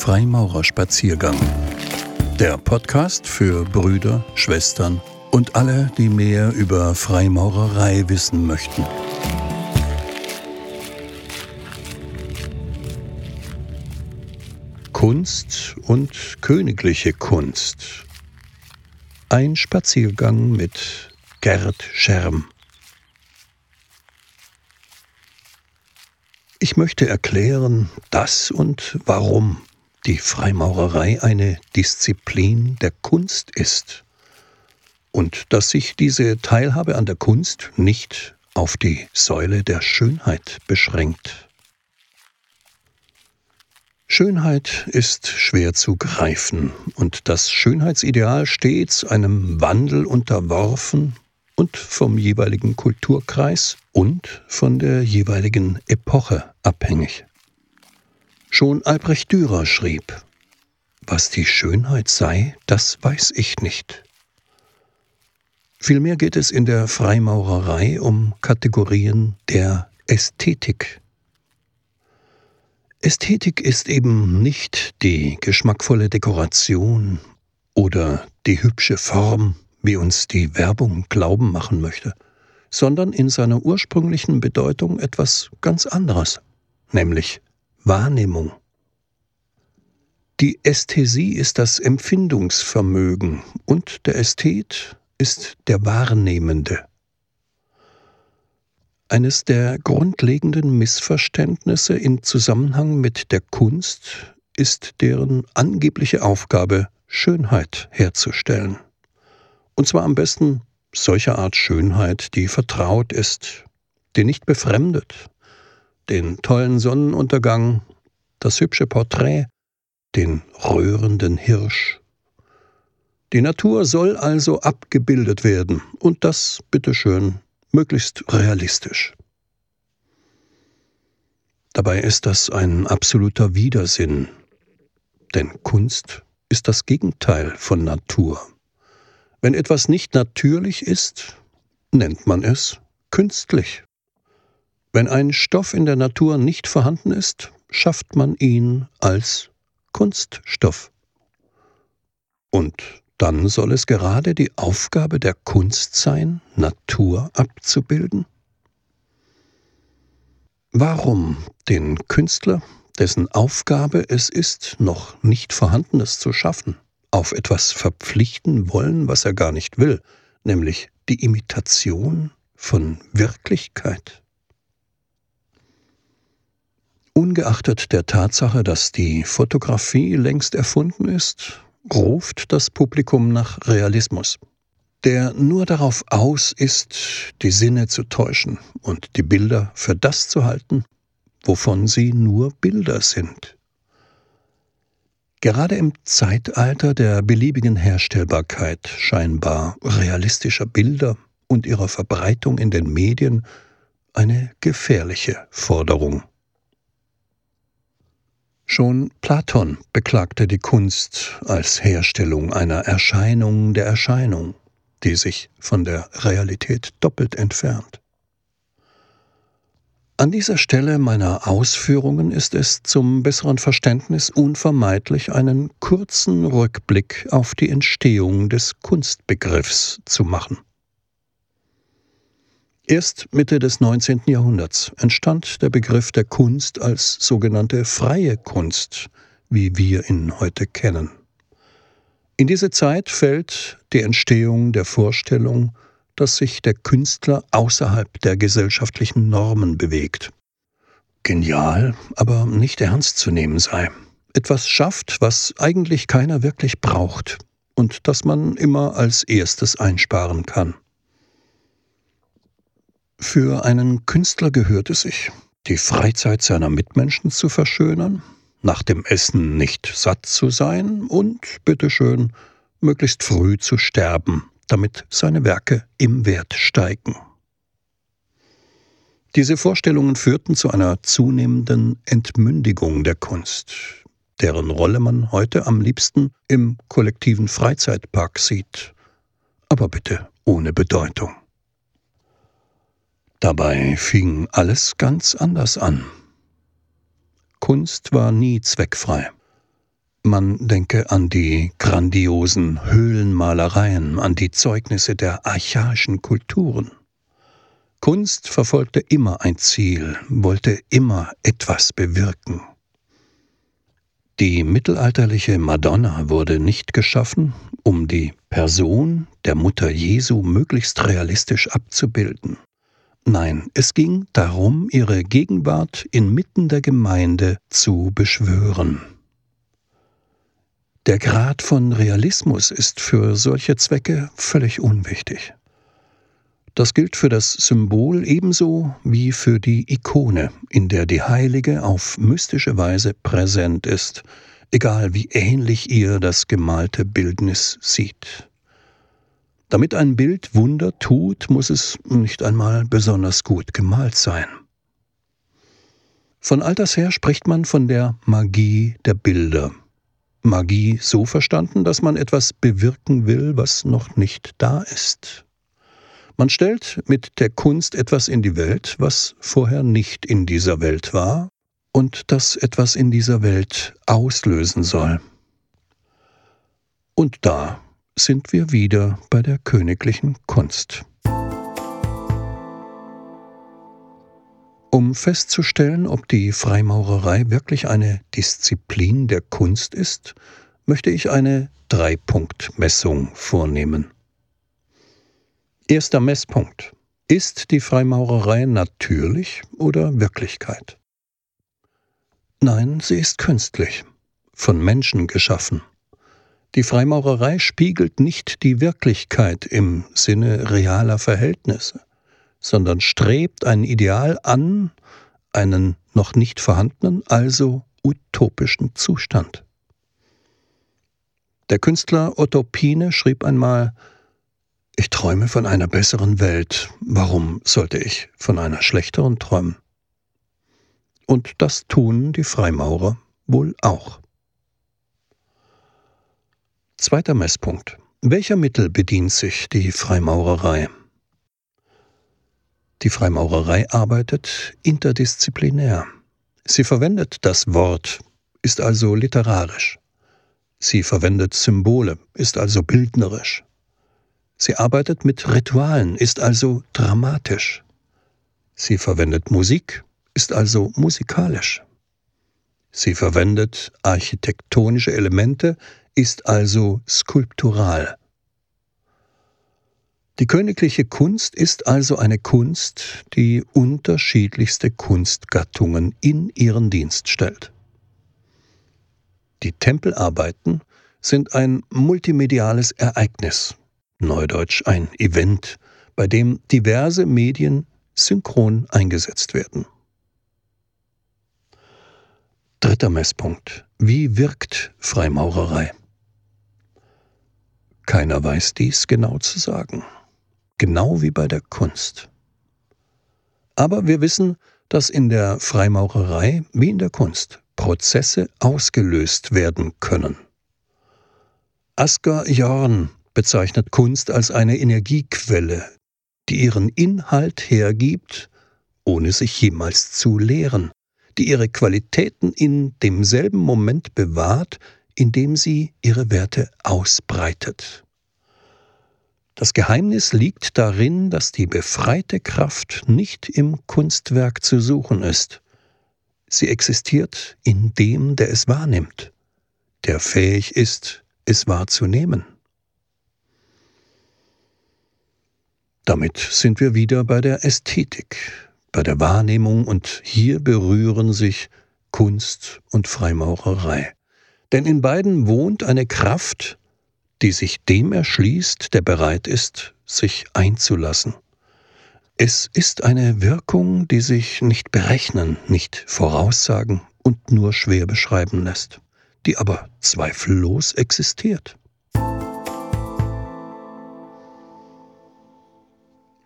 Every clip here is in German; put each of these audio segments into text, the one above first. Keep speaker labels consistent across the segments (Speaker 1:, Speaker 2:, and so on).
Speaker 1: Freimaurerspaziergang. Der Podcast für Brüder, Schwestern und alle, die mehr über Freimaurerei wissen möchten. Kunst und königliche Kunst. Ein Spaziergang mit Gerd Scherm. Ich möchte erklären, dass und warum die Freimaurerei eine Disziplin der Kunst ist und dass sich diese Teilhabe an der Kunst nicht auf die Säule der Schönheit beschränkt. Schönheit ist schwer zu greifen und das Schönheitsideal stets einem Wandel unterworfen und vom jeweiligen Kulturkreis und von der jeweiligen Epoche abhängig. Schon Albrecht Dürer schrieb, was die Schönheit sei, das weiß ich nicht. Vielmehr geht es in der Freimaurerei um Kategorien der Ästhetik. Ästhetik ist eben nicht die geschmackvolle Dekoration oder die hübsche Form wie uns die Werbung glauben machen möchte, sondern in seiner ursprünglichen Bedeutung etwas ganz anderes, nämlich Wahrnehmung. Die Ästhesie ist das Empfindungsvermögen und der Ästhet ist der Wahrnehmende. Eines der grundlegenden Missverständnisse im Zusammenhang mit der Kunst ist deren angebliche Aufgabe, Schönheit herzustellen. Und zwar am besten solcher Art Schönheit, die vertraut ist, die nicht befremdet, den tollen Sonnenuntergang, das hübsche Porträt, den rührenden Hirsch. Die Natur soll also abgebildet werden, und das, bitteschön, möglichst realistisch. Dabei ist das ein absoluter Widersinn, denn Kunst ist das Gegenteil von Natur. Wenn etwas nicht natürlich ist, nennt man es künstlich. Wenn ein Stoff in der Natur nicht vorhanden ist, schafft man ihn als Kunststoff. Und dann soll es gerade die Aufgabe der Kunst sein, Natur abzubilden? Warum den Künstler, dessen Aufgabe es ist, noch nicht Vorhandenes zu schaffen, auf etwas verpflichten wollen, was er gar nicht will, nämlich die Imitation von Wirklichkeit. Ungeachtet der Tatsache, dass die Fotografie längst erfunden ist, ruft das Publikum nach Realismus, der nur darauf aus ist, die Sinne zu täuschen und die Bilder für das zu halten, wovon sie nur Bilder sind. Gerade im Zeitalter der beliebigen Herstellbarkeit scheinbar realistischer Bilder und ihrer Verbreitung in den Medien eine gefährliche Forderung. Schon Platon beklagte die Kunst als Herstellung einer Erscheinung der Erscheinung, die sich von der Realität doppelt entfernt. An dieser Stelle meiner Ausführungen ist es zum besseren Verständnis unvermeidlich, einen kurzen Rückblick auf die Entstehung des Kunstbegriffs zu machen. Erst Mitte des 19. Jahrhunderts entstand der Begriff der Kunst als sogenannte freie Kunst, wie wir ihn heute kennen. In diese Zeit fällt die Entstehung der Vorstellung, dass sich der Künstler außerhalb der gesellschaftlichen Normen bewegt. Genial, aber nicht ernst zu nehmen sei. Etwas schafft, was eigentlich keiner wirklich braucht und das man immer als erstes einsparen kann. Für einen Künstler gehört es sich, die Freizeit seiner Mitmenschen zu verschönern, nach dem Essen nicht satt zu sein und, bitteschön, möglichst früh zu sterben, damit seine Werke im Wert steigen. Diese Vorstellungen führten zu einer zunehmenden Entmündigung der Kunst, deren Rolle man heute am liebsten im kollektiven Freizeitpark sieht, aber bitte ohne Bedeutung. Dabei fing alles ganz anders an. Kunst war nie zweckfrei. Man denke an die grandiosen Höhlenmalereien, an die Zeugnisse der archaischen Kulturen. Kunst verfolgte immer ein Ziel, wollte immer etwas bewirken. Die mittelalterliche Madonna wurde nicht geschaffen, um die Person der Mutter Jesu möglichst realistisch abzubilden. Nein, es ging darum, ihre Gegenwart inmitten der Gemeinde zu beschwören. Der Grad von Realismus ist für solche Zwecke völlig unwichtig. Das gilt für das Symbol ebenso wie für die Ikone, in der die Heilige auf mystische Weise präsent ist, egal wie ähnlich ihr das gemalte Bildnis sieht. Damit ein Bild Wunder tut, muss es nicht einmal besonders gut gemalt sein. Von alters her spricht man von der Magie der Bilder. Magie so verstanden, dass man etwas bewirken will, was noch nicht da ist. Man stellt mit der Kunst etwas in die Welt, was vorher nicht in dieser Welt war und das etwas in dieser Welt auslösen soll. Und da sind wir wieder bei der königlichen Kunst. Um festzustellen, ob die Freimaurerei wirklich eine Disziplin der Kunst ist, möchte ich eine Dreipunktmessung vornehmen. Erster Messpunkt. Ist die Freimaurerei natürlich oder Wirklichkeit? Nein, sie ist künstlich, von Menschen geschaffen. Die Freimaurerei spiegelt nicht die Wirklichkeit im Sinne realer Verhältnisse, sondern strebt ein Ideal an, einen noch nicht vorhandenen, also utopischen Zustand. Der Künstler Otto Pine schrieb einmal Ich träume von einer besseren Welt, warum sollte ich von einer schlechteren träumen? Und das tun die Freimaurer wohl auch. Zweiter Messpunkt. Welcher Mittel bedient sich die Freimaurerei? Die Freimaurerei arbeitet interdisziplinär. Sie verwendet das Wort, ist also literarisch. Sie verwendet Symbole, ist also bildnerisch. Sie arbeitet mit Ritualen, ist also dramatisch. Sie verwendet Musik, ist also musikalisch. Sie verwendet architektonische Elemente, ist also skulptural. Die königliche Kunst ist also eine Kunst, die unterschiedlichste Kunstgattungen in ihren Dienst stellt. Die Tempelarbeiten sind ein multimediales Ereignis, neudeutsch ein Event, bei dem diverse Medien synchron eingesetzt werden. Dritter Messpunkt. Wie wirkt Freimaurerei? Keiner weiß dies genau zu sagen. Genau wie bei der Kunst. Aber wir wissen, dass in der Freimaurerei wie in der Kunst Prozesse ausgelöst werden können. Asger Jorn bezeichnet Kunst als eine Energiequelle, die ihren Inhalt hergibt, ohne sich jemals zu lehren, die ihre Qualitäten in demselben Moment bewahrt, indem sie ihre Werte ausbreitet. Das Geheimnis liegt darin, dass die befreite Kraft nicht im Kunstwerk zu suchen ist. Sie existiert in dem, der es wahrnimmt, der fähig ist, es wahrzunehmen. Damit sind wir wieder bei der Ästhetik, bei der Wahrnehmung und hier berühren sich Kunst und Freimaurerei. Denn in beiden wohnt eine Kraft, die sich dem erschließt, der bereit ist, sich einzulassen. Es ist eine Wirkung, die sich nicht berechnen, nicht voraussagen und nur schwer beschreiben lässt, die aber zweifellos existiert.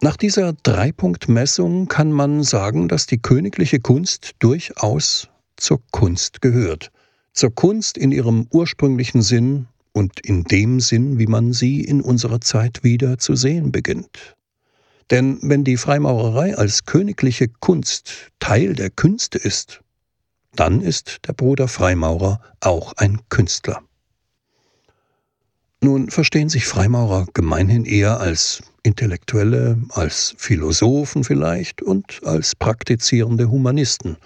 Speaker 1: Nach dieser Dreipunktmessung kann man sagen, dass die königliche Kunst durchaus zur Kunst gehört zur Kunst in ihrem ursprünglichen Sinn und in dem Sinn, wie man sie in unserer Zeit wieder zu sehen beginnt. Denn wenn die Freimaurerei als königliche Kunst Teil der Künste ist, dann ist der Bruder Freimaurer auch ein Künstler. Nun verstehen sich Freimaurer gemeinhin eher als Intellektuelle, als Philosophen vielleicht und als praktizierende Humanisten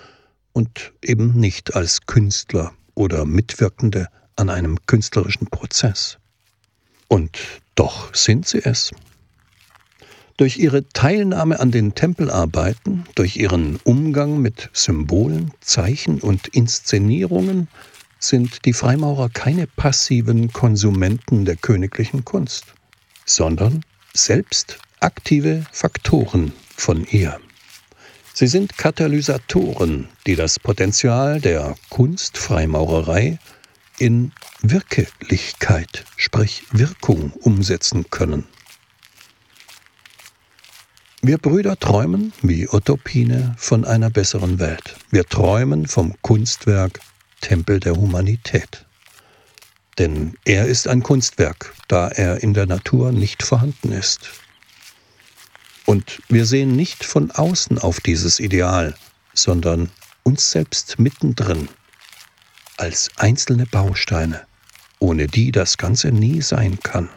Speaker 1: und eben nicht als Künstler oder Mitwirkende an einem künstlerischen Prozess. Und doch sind sie es. Durch ihre Teilnahme an den Tempelarbeiten, durch ihren Umgang mit Symbolen, Zeichen und Inszenierungen sind die Freimaurer keine passiven Konsumenten der königlichen Kunst, sondern selbst aktive Faktoren von ihr. Sie sind Katalysatoren, die das Potenzial der Kunstfreimaurerei in Wirklichkeit, sprich Wirkung umsetzen können. Wir Brüder träumen, wie Utopine, von einer besseren Welt. Wir träumen vom Kunstwerk Tempel der Humanität. Denn er ist ein Kunstwerk, da er in der Natur nicht vorhanden ist. Und wir sehen nicht von außen auf dieses Ideal, sondern uns selbst mittendrin, als einzelne Bausteine, ohne die das Ganze nie sein kann.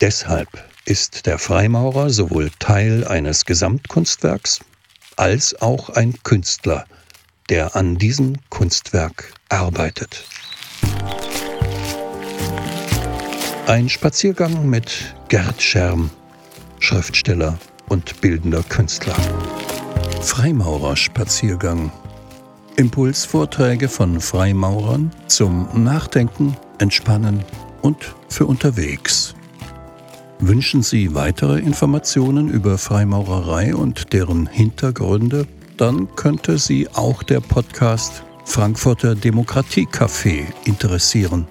Speaker 1: Deshalb ist der Freimaurer sowohl Teil eines Gesamtkunstwerks als auch ein Künstler, der an diesem Kunstwerk arbeitet. Ein Spaziergang mit Gerd Scherm, Schriftsteller und bildender Künstler. Freimaurerspaziergang. Impulsvorträge von Freimaurern zum Nachdenken, Entspannen und für unterwegs. Wünschen Sie weitere Informationen über Freimaurerei und deren Hintergründe? Dann könnte Sie auch der Podcast Frankfurter Demokratiecafé interessieren.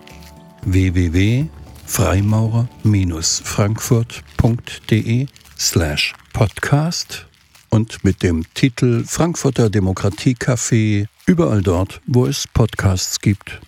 Speaker 1: www.freimaurer-frankfurt.de slash podcast und mit dem Titel Frankfurter Demokratiecafé überall dort, wo es Podcasts gibt.